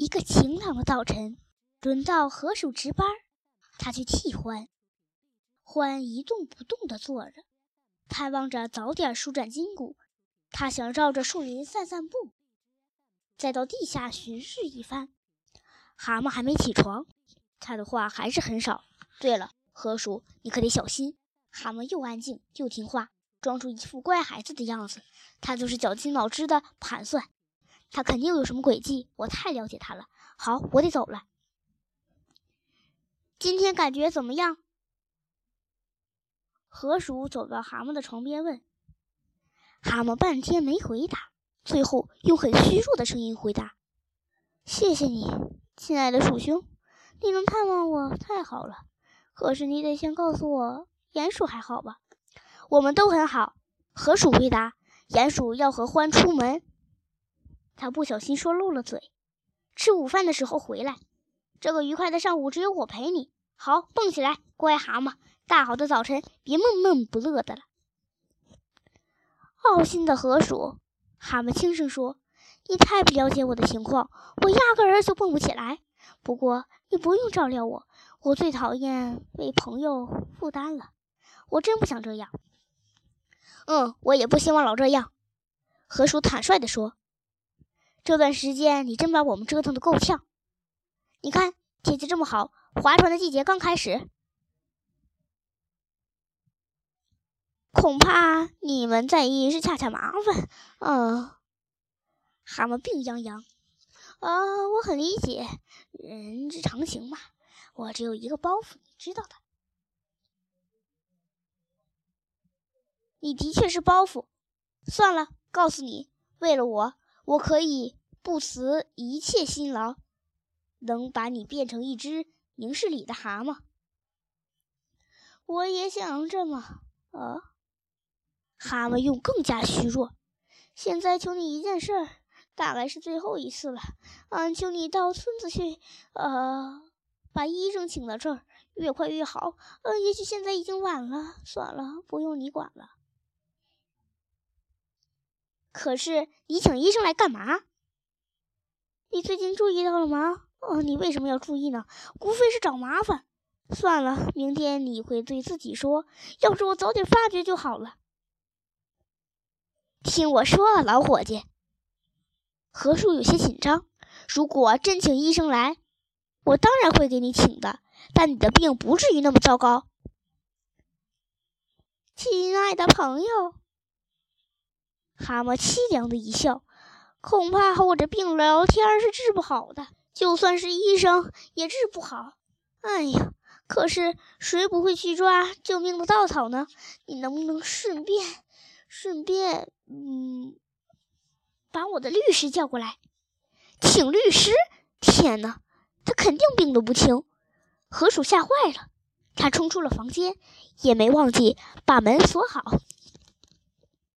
一个晴朗的早晨，轮到河鼠值班，他去替欢。欢一动不动地坐着，盼望着早点舒展筋骨。他想绕着树林散散步，再到地下巡视一番。蛤蟆还没起床，他的话还是很少。对了，河鼠，你可得小心。蛤蟆又安静又听话，装出一副乖孩子的样子。他就是绞尽脑汁的盘算，他肯定有什么诡计。我太了解他了。好，我得走了。今天感觉怎么样？河鼠走到蛤蟆的床边问。蛤蟆半天没回答，最后用很虚弱的声音回答：“谢谢你，亲爱的鼠兄，你能探望我太好了。可是你得先告诉我，鼹鼠还好吧？”“我们都很好。”河鼠回答。“鼹鼠要和獾出门，他不小心说漏了嘴。吃午饭的时候回来。这个愉快的上午只有我陪你。好，蹦起来，乖蛤蟆。大好的早晨，别闷闷不乐的了。”好心的河鼠，蛤蟆轻声说：“你太不了解我的情况，我压根儿就蹦不起来。不过你不用照料我，我最讨厌为朋友负担了。我真不想这样。嗯，我也不希望老这样。”河鼠坦率地说：“这段时间你真把我们折腾的够呛。你看天气这么好，划船的季节刚开始。”恐怕你们在意是恰恰麻烦，嗯，蛤蟆病殃殃。啊，我很理解，人之常情嘛。我只有一个包袱，你知道的。你的确是包袱。算了，告诉你，为了我，我可以不辞一切辛劳，能把你变成一只明事理的蛤蟆。我也想这么，啊。蛤蟆用更加虚弱。现在求你一件事，大概是最后一次了。嗯，求你到村子去，呃，把医生请到这儿，越快越好。呃，也许现在已经晚了，算了，不用你管了。可是你请医生来干嘛？你最近注意到了吗？哦，你为什么要注意呢？无非是找麻烦。算了，明天你会对自己说：要是我早点发觉就好了。听我说，老伙计。何叔有些紧张。如果真请医生来，我当然会给你请的。但你的病不至于那么糟糕。亲爱的朋友，蛤蟆凄凉的一笑。恐怕和我这病聊天是治不好的，就算是医生也治不好。哎呀，可是谁不会去抓救命的稻草呢？你能不能顺便？顺便，嗯，把我的律师叫过来，请律师。天哪，他肯定病得不轻。河鼠吓坏了，他冲出了房间，也没忘记把门锁好。